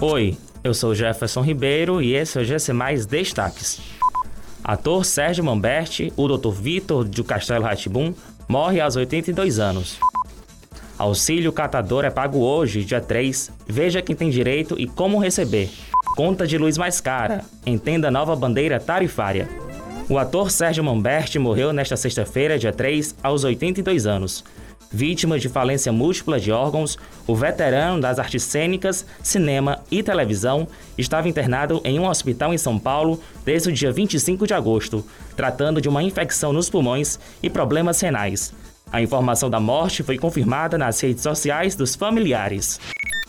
Oi, eu sou Jefferson Ribeiro e esse é o GC Mais Destaques. Ator Sérgio Mamberti, o Dr. Vitor de Castelo Ratibum, morre aos 82 anos. Auxílio catador é pago hoje, dia 3. Veja quem tem direito e como receber. Conta de luz mais cara. Entenda nova bandeira tarifária. O ator Sérgio Mamberti morreu nesta sexta-feira, dia 3, aos 82 anos. Vítima de falência múltipla de órgãos, o veterano das artes cênicas, cinema e televisão estava internado em um hospital em São Paulo desde o dia 25 de agosto, tratando de uma infecção nos pulmões e problemas renais. A informação da morte foi confirmada nas redes sociais dos familiares.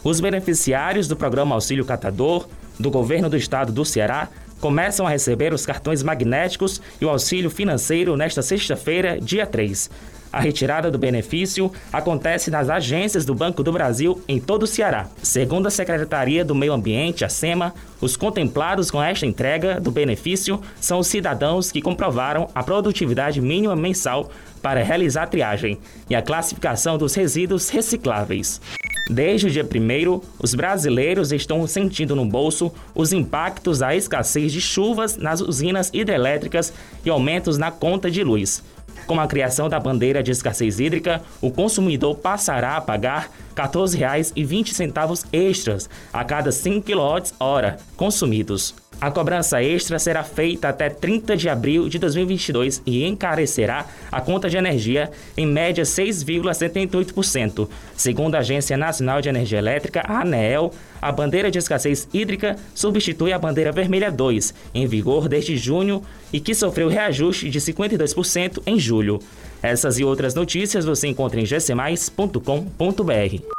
Os beneficiários do programa Auxílio Catador do governo do estado do Ceará começam a receber os cartões magnéticos e o auxílio financeiro nesta sexta-feira, dia 3. A retirada do benefício acontece nas agências do Banco do Brasil em todo o Ceará. Segundo a Secretaria do Meio Ambiente, a SEMA, os contemplados com esta entrega do benefício são os cidadãos que comprovaram a produtividade mínima mensal para realizar a triagem e a classificação dos resíduos recicláveis. Desde o dia 1, os brasileiros estão sentindo no bolso os impactos da escassez de chuvas nas usinas hidrelétricas e aumentos na conta de luz. Com a criação da bandeira de escassez hídrica, o consumidor passará a pagar R$ 14,20 extras a cada 5 kWh consumidos. A cobrança extra será feita até 30 de abril de 2022 e encarecerá a conta de energia em média 6,78%. Segundo a Agência Nacional de Energia Elétrica, a ANEEL, a bandeira de escassez hídrica substitui a bandeira vermelha 2, em vigor desde junho e que sofreu reajuste de 52% em julho. Essas e outras notícias você encontra em gcmais.com.br.